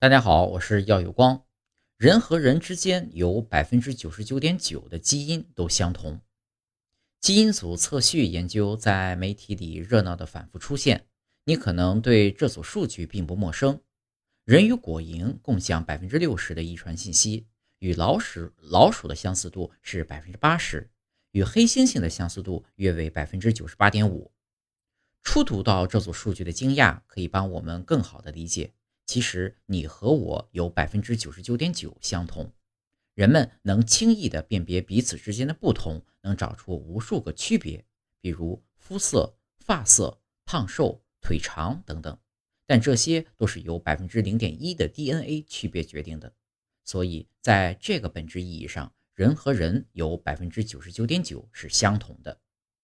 大家好，我是耀有光。人和人之间有百分之九十九点九的基因都相同。基因组测序研究在媒体里热闹的反复出现，你可能对这组数据并不陌生。人与果蝇共享百分之六十的遗传信息，与老鼠老鼠的相似度是百分之八十，与黑猩猩的相似度约为百分之九十八点五。初读到这组数据的惊讶，可以帮我们更好的理解。其实你和我有百分之九十九点九相同，人们能轻易地辨别彼此之间的不同，能找出无数个区别，比如肤色、发色、胖瘦、腿长等等。但这些都是由百分之零点一的 DNA 区别决定的。所以在这个本质意义上，人和人有百分之九十九点九是相同的。